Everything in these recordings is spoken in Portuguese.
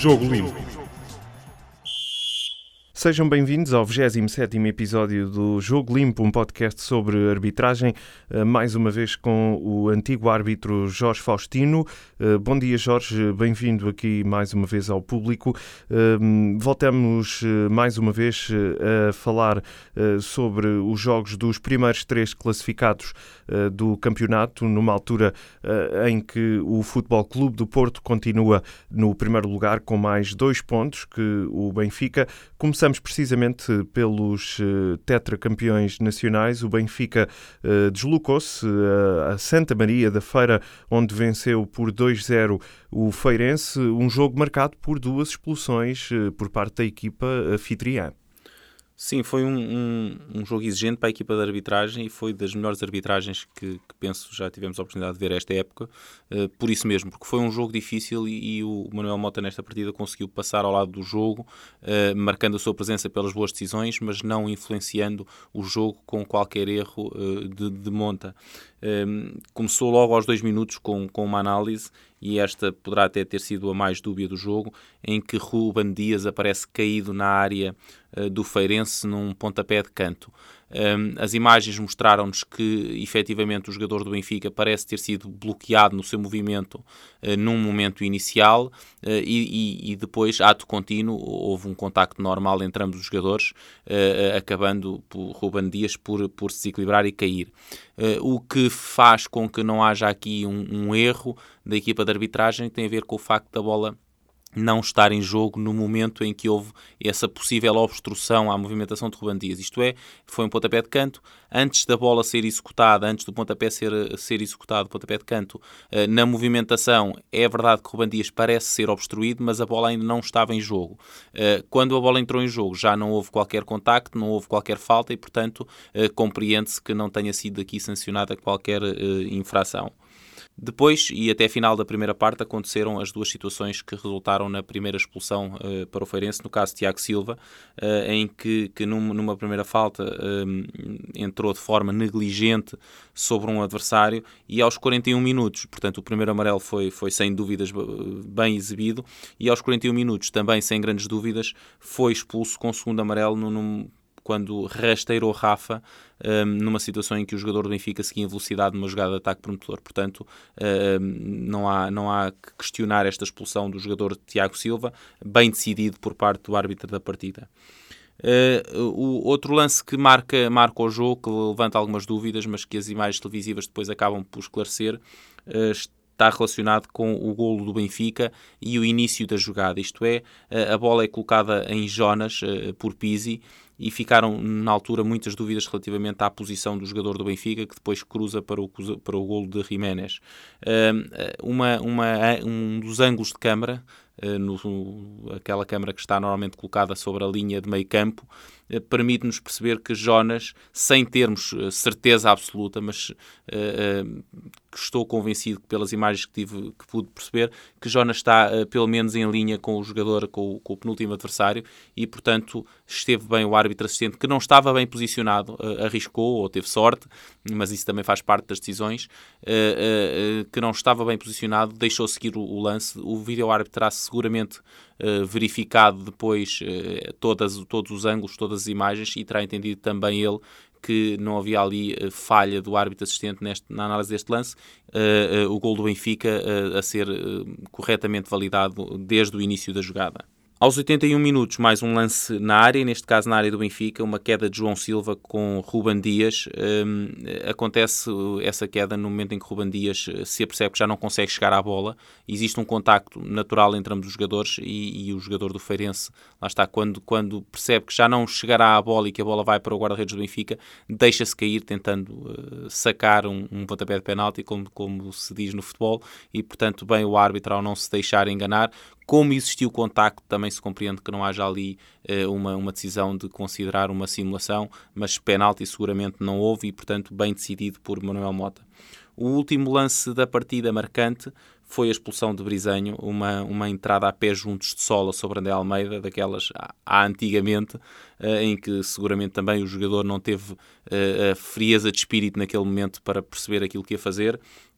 Jogo Limpo. Sejam bem-vindos ao 27º episódio do Jogo Limpo, um podcast sobre arbitragem, eh, mais uma vez com o antigo árbitro Jorge Faustino. Eh, bom dia, Jorge, bem-vindo aqui mais uma vez ao público. Eh, voltamos mais uma vez a falar sobre os jogos dos primeiros três classificados do campeonato, numa altura em que o Futebol Clube do Porto continua no primeiro lugar com mais dois pontos que o Benfica. Começamos precisamente pelos tetracampeões nacionais. O Benfica deslocou-se a Santa Maria da Feira, onde venceu por 2-0 o Feirense, um jogo marcado por duas expulsões por parte da equipa anfitriã. Sim, foi um, um, um, jogo exigente para a equipa de arbitragem e foi das melhores arbitragens que, que penso já tivemos a oportunidade de ver esta época. Uh, por isso mesmo, porque foi um jogo difícil e, e, o Manuel Mota nesta partida conseguiu passar ao lado do jogo, uh, marcando a sua presença pelas boas decisões, mas não influenciando o jogo com qualquer erro uh, de, de, monta. Ehm, começou logo aos dois minutos com, com uma análise e esta poderá até ter sido a mais dúbia do jogo, em que Ruben Dias aparece caído na área uh, do Feirense num pontapé de canto. As imagens mostraram-nos que efetivamente o jogador do Benfica parece ter sido bloqueado no seu movimento uh, num momento inicial uh, e, e, depois, ato contínuo, houve um contacto normal entre ambos os jogadores, uh, acabando por Ruben Dias por, por se desequilibrar e cair. o que faz com que não haja aqui um, um erro da equipa de arbitragem tem a ver com o facto da bola não estar em jogo no momento em que houve essa possível obstrução à movimentação de Ruban Dias. Isto é, foi um pontapé de canto, antes da bola ser executada, antes do pontapé ser, ser executado, pontapé de canto, eh, na movimentação, é verdade que Ruban Dias parece ser obstruído, mas a bola ainda não estava em jogo. Eh, quando a bola entrou em jogo, já não houve qualquer contacto, não houve qualquer falta e, portanto, eh, compreende-se que não tenha sido aqui sancionada qualquer infração. Depois, e até a final da primeira parte, aconteceram as duas situações que resultaram na primeira expulsão uh, para o Feirense, no caso Tiago Silva, uh, em que, que num, numa primeira falta uh, entrou de forma negligente sobre um adversário e aos 41 minutos, portanto o primeiro amarelo foi, foi sem dúvidas bem exibido, e aos 41 minutos, também sem grandes dúvidas, foi expulso com o segundo amarelo num, quando rasteirou Rafa um, numa situação em que o jogador do Benfica seguia em velocidade numa jogada de ataque promotor. Portanto, um, não, há, não há que questionar esta expulsão do jogador Tiago Silva, bem decidido por parte do árbitro da partida. Uh, o outro lance que marca, marca o jogo, que levanta algumas dúvidas, mas que as imagens televisivas depois acabam por esclarecer, uh, está relacionado com o golo do Benfica e o início da jogada. Isto é, a bola é colocada em Jonas uh, por Pizzi e ficaram na altura muitas dúvidas relativamente à posição do jogador do Benfica que depois cruza para o, para o golo de Jiménez. Uma, uma, um dos ângulos de câmara, eh, no, aquela câmara que está normalmente colocada sobre a linha de meio campo, eh, permite-nos perceber que Jonas, sem termos eh, certeza absoluta, mas uh, estou convencido pelas imagens que tive, que pude perceber, que Jonas está pelo menos em linha com o jogador, com, com, o penúltimo adversário, e portanto esteve bem o árbitro assistente, que não estava bem posicionado, arriscou ou teve sorte, mas isso também faz parte das decisões, que não estava bem posicionado, deixou seguir o, o lance. O vídeo árbitro terá seguramente verificado depois todas, todos os ângulos, todas imagens e terá entendido também ele que não havia ali uh, falha do árbitro assistente neste, na análise deste lance, o gol do Benfica a ser corretamente validado desde o início da jogada. Aos 81 minutos, mais um lance na área, neste caso na área do Benfica, uma queda de João Silva com Ruban Dias. Um, acontece essa queda no momento em que Ruban Dias eh, se apercebe que já não consegue chegar à bola. Existe um contacto natural entre ambos os jogadores e, e o jogador do Feirense, lá está, quando, quando percebe que já não chegará à bola e que a bola vai para o guarda-redes do Benfica, deixa-se cair tentando uh, sacar um, um pontapé de penalti, como, como se diz no futebol, e portanto, bem o árbitro ao não se deixar enganar, como existiu contacto, também se compreende que não haja ali uh, uma, uma decisão de considerar uma simulação, mas penalti seguramente não houve e, portanto, bem decidido por Manuel Mota. O último lance da partida marcante foi a expulsão de Brisanho, uma, uma entrada a pé juntos de sola sobre André Almeida, daquelas há antigamente, uh, em que seguramente também o jogador não teve uh, a frieza de espírito naquele momento para perceber aquilo que ia fazer.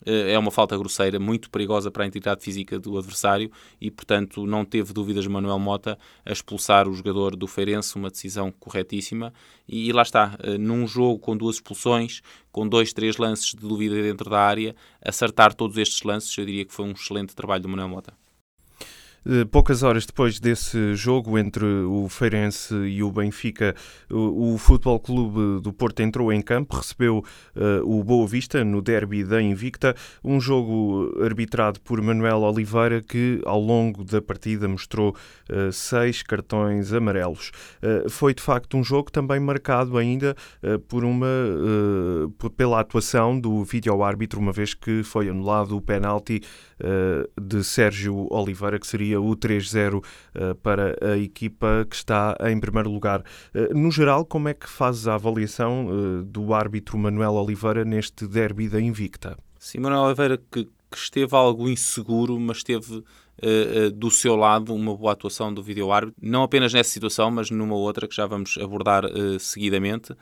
Uh, é uma falta grosseira, muito perigosa para a integridade física do adversário e, portanto, não teve dúvidas Manuel Mota a expulsar o jogador do Feirense, uma decisão corretíssima. E, e lá está, num jogo com duas expulsões, com dois, três lances de dúvida dentro da área, acertar todos estes lances, eu diria que foi um excelente trabalho do Manuel Mota. Eh, poucas horas depois desse jogo entre o Feirense e o Benfica, o, Futebol Clube do Porto entrou em campo, recebeu uh, o Boa Vista no derby da Invicta, um jogo arbitrado por Manuel Oliveira que ao longo da partida mostrou uh, seis cartões amarelos. Uh, foi de facto um jogo também marcado ainda por uma pela atuação do vídeo-árbitro, uma vez que foi anulado o penalti de Sérgio Oliveira, que seria o 3-0 eh, para a equipa que está em primeiro lugar. Eh, no geral, como é que fazes a avaliação eh, do árbitro Manuel Oliveira neste derby da Invicta? Sim, Manuel Oliveira que, que esteve algo inseguro, mas esteve uh, do seu lado uma boa atuação do vídeo árbitro, não apenas nessa situação, mas numa outra que já vamos abordar uh, seguidamente.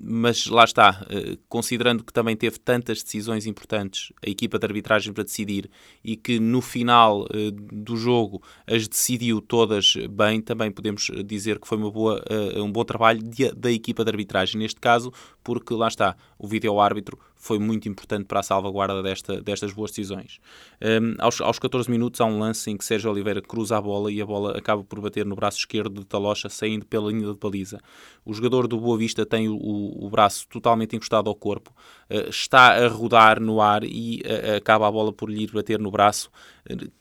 mas lá está, considerando que também teve tantas decisões importantes, a equipa de arbitragem para decidir e que no final do jogo as decidiu todas bem, também podemos dizer que foi uma boa, um bom trabalho de, da equipa de arbitragem, neste caso, porque lá está, o vídeo árbitro foi muito importante para a salvaguarda desta, destas boas decisões. Um, aos, aos 14 minutos há um lance em que Sérgio Oliveira cruza a bola e a bola acaba por bater no braço esquerdo de Talocha, saindo pela linha de baliza. O jogador do Boa Vista tem o, o braço totalmente encostado ao corpo, está a rodar no ar e uh, acaba a bola por lhe ir bater no braço,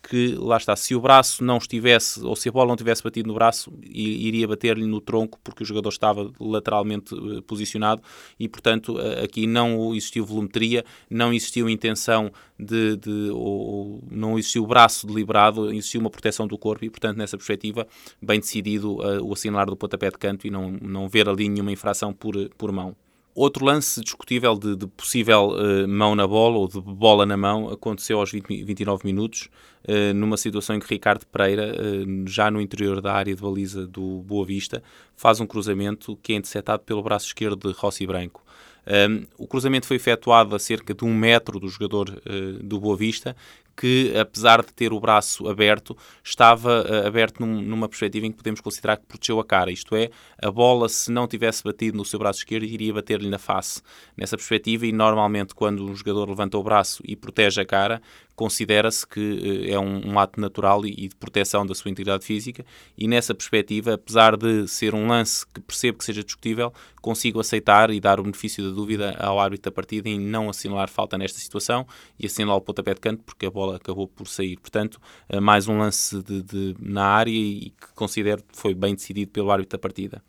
que lá está, se o braço não estivesse, ou se a bola não tivesse batido no braço, iria bater-lhe no tronco, porque o jogador estava lateralmente posicionado e, portanto, aqui não existiu volumetria, não existiu intenção de, de ou, não existiu braço deliberado, existiu uma proteção do corpo e, portanto, nessa perspectiva, bem decidido uh, o assinalar do pontapé de canto e não, não ver ali nenhuma infração por, por mão. Outro lance discutível de, de possível uh, mão na bola ou de bola na mão aconteceu aos 20, 29 minutos, uh, numa situação em que Ricardo Pereira, uh, já no interior da área de baliza do Boa Vista, faz um cruzamento que é interceptado pelo braço esquerdo de Rossi Branco. Um, o cruzamento foi efetuado a cerca de um metro do jogador do Boa Vista, que, apesar de ter o braço aberto, estava uh, aberto num, numa perspectiva em que podemos considerar que protegeu a cara. Isto é, a bola, se não tivesse batido no seu braço esquerdo, iria bater-lhe na face. Nessa perspectiva, e normalmente, quando um jogador levanta o braço e protege a cara, considera-se que uh, é um, um, ato natural e, e, de proteção da sua integridade física. E nessa perspectiva, apesar de ser um lance que percebo que seja discutível, consigo aceitar e dar o benefício da dúvida ao árbitro da partida em não assinalar falta nesta situação e assinalar o pontapé de canto porque a bola acabou por sair. Portanto, eh, mais um lance de, de, na área e que considero que foi bem decidido pelo árbitro da partida.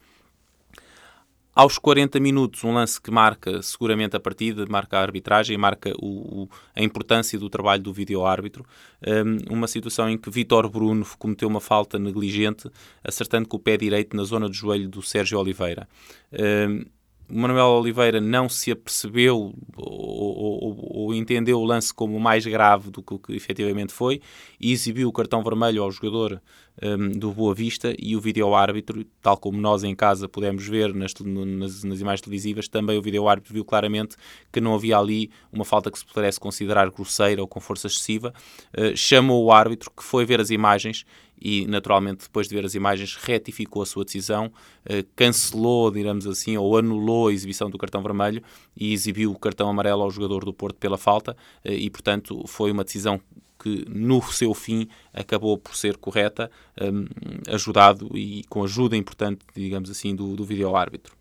Aos 40 minutos, um lance que marca seguramente a partida, marca a arbitragem, marca o, o, a importância do trabalho do vídeo-árbitro. Um, uma situação em que Vitor Bruno cometeu uma falta negligente, acertando com o pé direito na zona do joelho do Sérgio Oliveira. Um, Manuel Oliveira não se apercebeu ou, ou, ou, entendeu o lance como mais grave do que o que efetivamente foi e exibiu o cartão vermelho ao jogador um, do Boa Vista e o vídeo-árbitro, tal como nós em casa pudemos ver nas, nas, nas, imagens televisivas, também o vídeo-árbitro viu claramente que não havia ali uma falta que se pudesse considerar grosseira ou com força excessiva. Uh, chamou o árbitro, que foi ver as imagens e, naturalmente, depois de ver as imagens, retificou a sua decisão, uh, cancelou, digamos assim, ou anulou a exibição do cartão vermelho e exibiu o cartão amarelo ao jogador do Porto pela falta uh, e, portanto, foi uma decisão que no seu fim acabou por ser correta, um, ajudado e com ajuda importante, digamos assim, do, do vídeo-árbitro.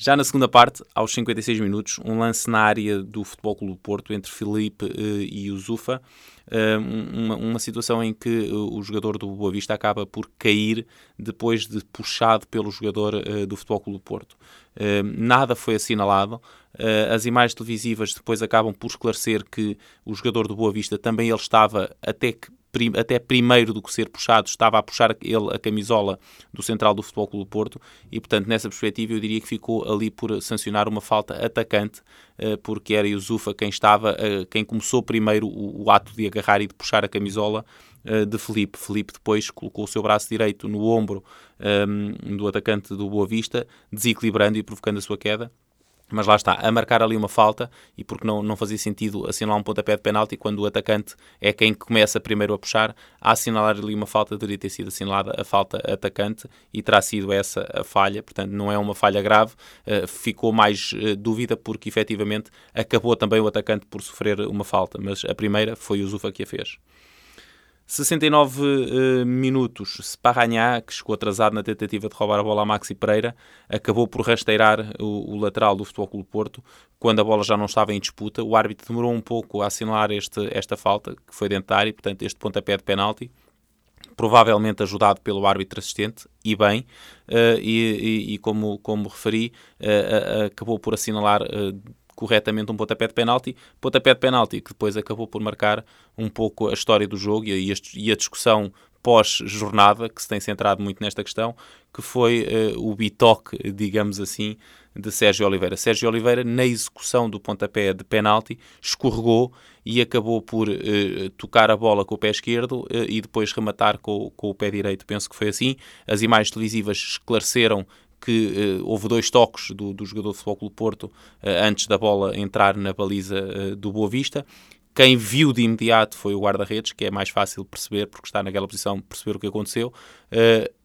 Já na segunda parte, aos 56 minutos, um lance na área do Futebol Clube Porto entre Felipe uh, e o Zufa, uh, uma, uma, situação em que uh, o jogador do Boa Vista acaba por cair depois de puxado pelo jogador do Futebol Clube Porto. nada foi assinalado, as imagens televisivas depois acabam por esclarecer que o jogador do Boa Vista também ele estava até que até primeiro do que ser puxado, estava a puxar ele a camisola do central do Futebol Clube do Porto e, portanto, nessa perspectiva eu diria que ficou ali por sancionar uma falta atacante, eh, porque era Yusufa quem estava, eh, quem começou primeiro o, o ato de agarrar e de puxar a camisola eh, de Felipe. Felipe depois colocou o seu braço direito no ombro um, ehm, do atacante do Boa Vista, desequilibrando e provocando a sua queda. Mas lá está, a marcar ali uma falta, e porque não, não fazia sentido assinalar um pontapé de penalti quando o atacante é quem começa primeiro a puxar, a assinalar ali uma falta deveria ter sido assinalada a falta atacante e terá sido essa a falha, portanto não é uma falha grave, uh, ficou mais uh, dúvida porque efetivamente acabou também o atacante por sofrer uma falta, mas a primeira foi o Zufa que a fez. 69 uh, minutos, Sparranhá, que chegou atrasado na tentativa de roubar a bola a Maxi Pereira, acabou por rasteirar o, o lateral do Futebol Clube Porto, quando a bola já não estava em disputa. O árbitro demorou um pouco a assinalar este, esta falta, que foi dentro da área, portanto este pontapé de penalti, provavelmente ajudado pelo árbitro assistente, e bem, uh, e, e, e, como, como referi, uh, acabou por assinalar corretamente um pontapé de penalti, pontapé de penalti que depois acabou por marcar um pouco a história do jogo e a, e a discussão pós-jornada, que se tem centrado muito nesta questão, que foi uh, o bitoque, digamos assim, de Sérgio Oliveira. Sérgio Oliveira, na execução do pontapé de penalti, escorregou e acabou por uh, tocar a bola com o pé esquerdo uh, e depois rematar com, com o pé direito. Penso que foi assim. As imagens televisivas esclareceram que uh, houve dois toques do, do jogador do Futebol Clube Porto uh, antes da bola entrar na baliza uh, do Boa Vista. Quem viu de imediato foi o guarda-redes, que é mais fácil perceber, porque está naquela posição, perceber o que aconteceu.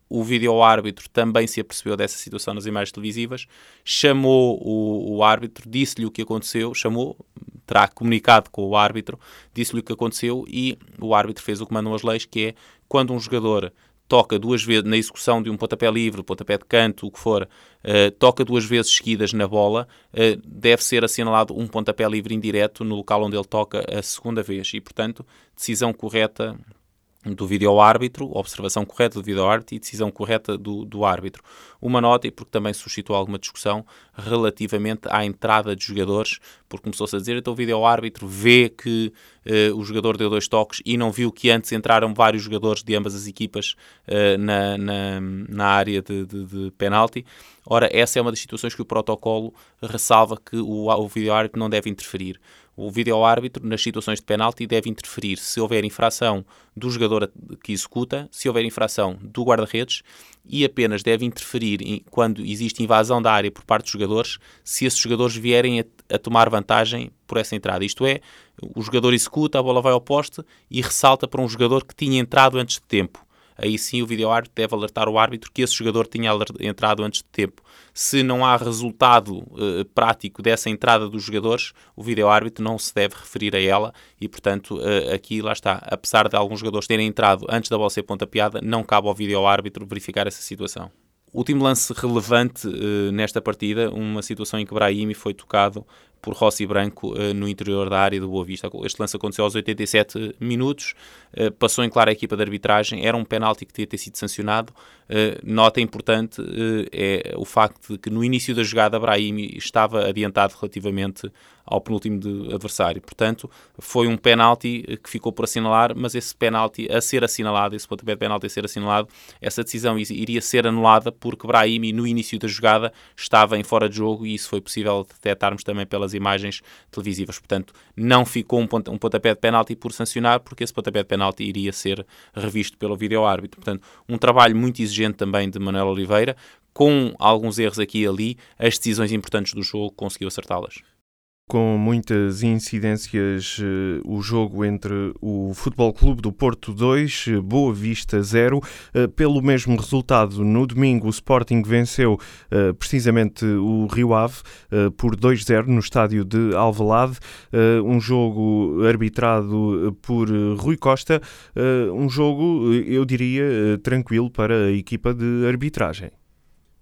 o vídeo-árbitro também se apercebeu dessa situação nas imagens televisivas, chamou o, o árbitro, disse-lhe o que aconteceu, chamou, terá comunicado com o árbitro, disse-lhe o que aconteceu e o árbitro fez o que mandam as leis, que é quando um jogador toca duas vezes na execução de um pontapé livre, pontapé de canto, o que for, uh, toca duas vezes seguidas na bola, uh, deve ser assinalado um pontapé livre indireto no local onde ele toca a segunda vez. E, portanto, decisão correta do vídeo-árbitro, observação correta do vídeo-árbitro e decisão correta do, do árbitro. Uma nota, e porque também suscitou alguma discussão relativamente à entrada de jogadores, porque começou-se a dizer, então o vídeo-árbitro vê que uh, o jogador deu dois toques e não viu que antes entraram vários jogadores de ambas as equipas uh, na, na, na, área de, de, de penalti. Ora, essa é uma das situações que o protocolo ressalva que o, o vídeo-árbitro não deve interferir o vídeo-árbitro, nas situações de penalti, deve interferir se houver infração do jogador que executa, se houver infração do guarda-redes e apenas deve interferir quando existe invasão da área por parte dos jogadores, se esses jogadores vierem a, a tomar vantagem por essa entrada. Isto é, o jogador executa, a bola vai ao poste e ressalta para um jogador que tinha entrado antes de tempo aí sim o vídeo-árbitro deve alertar o árbitro que esse jogador tinha entrado antes de tempo. Se não há resultado uh, prático dessa entrada dos jogadores, o vídeo-árbitro não se deve referir a ela e, portanto, uh, aqui lá está. Apesar de alguns jogadores terem entrado antes da bola ser pontapeada, não cabe ao vídeo-árbitro verificar essa situação. Último lance relevante uh, nesta partida, uma situação em que Brahimi foi tocado por Rossi Branco uh, no interior da área do Boa Vista. Este lance aconteceu aos 87 minutos, uh, passou em clara a equipa de arbitragem, era um penalti que tinha ter sido sancionado. nota importante é o facto de que no início da jogada Brahimi estava adiantado relativamente ao penúltimo adversário. Portanto, foi um penalti que ficou por assinalar, mas esse penalti a ser assinalado, esse pontapé de penalti a ser assinalado, essa decisão iria ser anulada porque Brahimi, no início da jogada, estava em fora de jogo e isso foi possível detectarmos também pelas imagens televisivas. Portanto, não ficou um, um pontapé de penalti por sancionar, porque esse pontapé de penalti iria ser revisto pelo vídeo-árbitro. Portanto, um trabalho muito exigente também de Manuel Oliveira, com alguns erros aqui e ali, as decisões importantes do jogo conseguiu acertá-las com muitas incidências eh, o jogo entre o Futebol Clube do Porto 2, eh, Boa Vista 0. Eh, pelo mesmo resultado, no domingo o Sporting venceu precisamente o Rio Ave por 2-0 no estádio de Alvalade, um jogo arbitrado por Rui Costa, um jogo, eu diria, tranquilo para a equipa de arbitragem.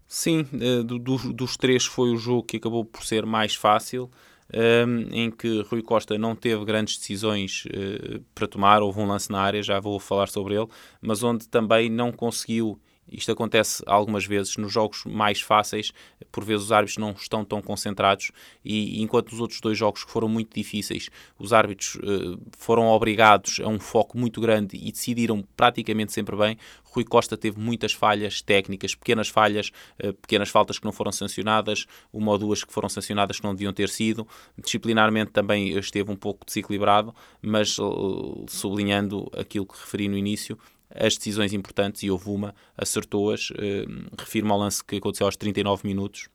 Sim, do, dos três foi o jogo que acabou por ser mais fácil um, em que Rui Costa não teve grandes decisões uh, para tomar. Houve um lance na área, já vou falar sobre ele, mas onde também não conseguiu Isto acontece algumas vezes nos jogos mais fáceis, por vezes os árbitros não estão tão concentrados e enquanto os outros dois jogos que foram muito difíceis, os árbitros uh, foram obrigados a um foco muito grande e decidiram praticamente sempre bem, Rui Costa teve muitas falhas técnicas, pequenas falhas, uh, pequenas faltas que não foram sancionadas, uma ou duas que foram sancionadas que não deviam ter sido. Disciplinarmente também esteve um pouco desequilibrado, mas uh, sublinhando aquilo que referi no início, as decisões importantes, e houve uma, acertou-as. Uh, refiro-me ao lance que aconteceu aos 39 minutos,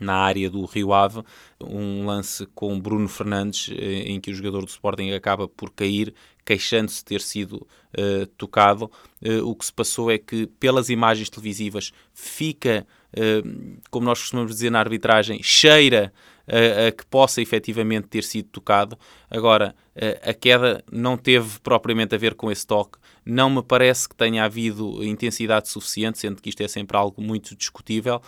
na área do Rio Ave, um lance com Bruno Fernandes, eh, em que o jogador do Sporting acaba por cair, queixando-se de ter sido uh, tocado. Uh, o que se passou é que, pelas imagens televisivas, fica, uh, como nós costumamos dizer na arbitragem, cheira a que possa efetivamente ter sido tocado. Agora, a queda não teve propriamente a ver com esse toque. Não me parece que tenha havido intensidade suficiente, sendo que isto é sempre algo muito discutível,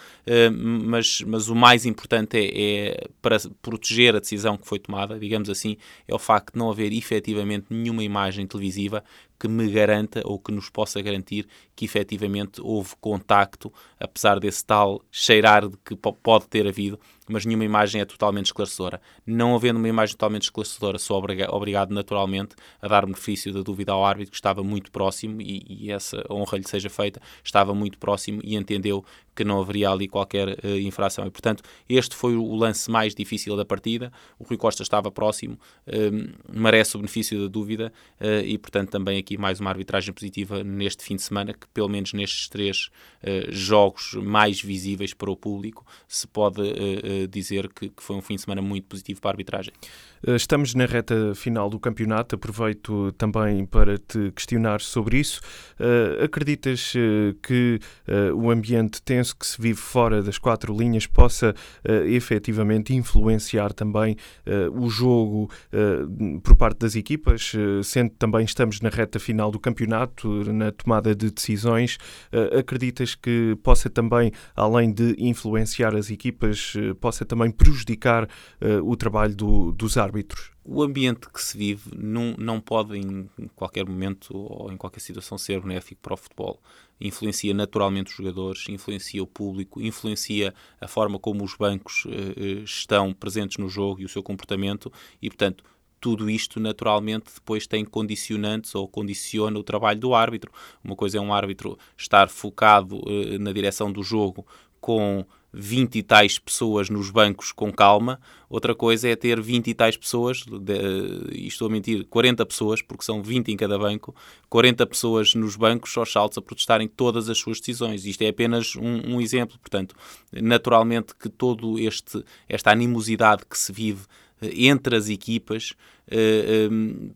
mas, mas o mais importante é, é, para proteger a decisão que foi tomada, digamos assim, é o facto de não haver efetivamente nenhuma imagem televisiva que me garanta ou que nos possa garantir que efetivamente houve contacto, apesar desse tal cheirar de que pode ter havido, mas nenhuma imagem é totalmente esclarecedora. Não havendo uma imagem totalmente esclarecedora, sou obrigado naturalmente a dar benefício da dúvida ao árbitro que estava muito próximo e, e essa honra lhe seja feita, estava muito próximo e entendeu que não haveria ali qualquer uh, infração. E, portanto, este foi o lance mais difícil da partida. O Rui Costa estava próximo, uh, merece o benefício da dúvida uh, e, portanto, também aqui mais uma arbitragem positiva neste fim de semana, que pelo menos nestes três jogos mais visíveis para o público, se pode dizer que, que foi um fim de semana muito positivo para a arbitragem. Estamos na reta final do campeonato, aproveito também para te questionar sobre isso. acreditas que o ambiente tem que se vive fora das quatro linhas possa uh, efetivamente influenciar também uh, o jogo uh, por parte das equipas, sendo também estamos na reta final do campeonato, na tomada de decisões. acreditas que possa também, além de influenciar as equipas, possa também prejudicar o trabalho do, dos árbitros? O ambiente que se vive não, não pode em qualquer momento ou em qualquer situação ser benéfico para o futebol. Influencia naturalmente os jogadores, influencia o público, influencia a forma como os bancos uh, estão presentes no jogo e o seu comportamento e, portanto, tudo isto naturalmente depois tem condicionantes ou condiciona o trabalho do árbitro. Uma coisa é um árbitro estar focado uh, na direção do jogo com 20 e tais pessoas nos bancos com calma, outra coisa é ter 20 e tais pessoas, de, e estou a mentir, 40 pessoas, porque são 20 em cada banco, 40 pessoas nos bancos aos saltos a protestarem todas as suas decisões. Isto é apenas um, um exemplo, portanto, naturalmente que todo este esta animosidade que se vive eh, entre as equipas uh, um,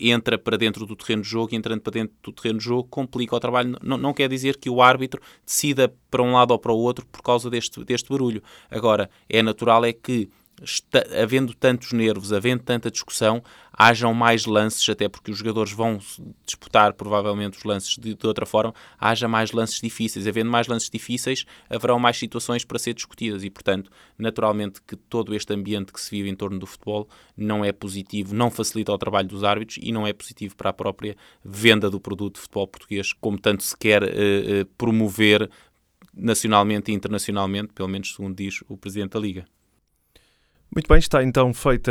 entra para dentro do terreno de jogo e entrando para dentro do terreno de jogo complica o trabalho. Não, não quer dizer que o árbitro decida para um lado ou para o outro por causa deste, deste barulho. Agora, é natural é que está, havendo tantos nervos, havendo tanta discussão, hajam mais lances, até porque os jogadores vão disputar provavelmente os lances de, de, outra forma, haja mais lances difíceis. Havendo mais lances difíceis, haverão mais situações para ser discutidas e, portanto, naturalmente que todo este ambiente que se vive em torno do futebol não é positivo, não facilita o trabalho dos árbitros e não é positivo para a própria venda do produto de futebol português, como tanto se quer uh, uh, promover nacionalmente e internacionalmente, pelo menos segundo diz o Presidente da Liga. Muito bem, está então feita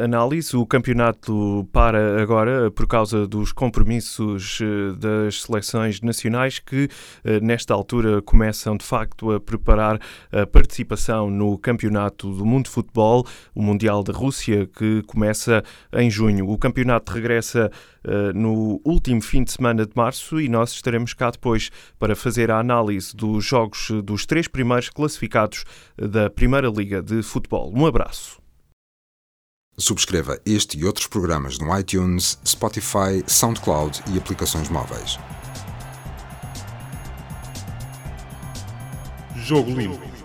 a análise. O campeonato para agora por causa dos compromissos eh, das seleções nacionais que, eh, nesta altura, começam de facto a preparar a participação no Campeonato do Mundo de Futebol, o Mundial da Rússia, que começa em junho. O campeonato regressa no último fim de semana de março e nós estaremos cá depois para fazer a análise dos jogos dos três primeiros classificados da Primeira Liga de Futebol. Um abraço. Subscreva este e outros programas no iTunes, Spotify, SoundCloud e aplicações móveis. Jogo Limpo.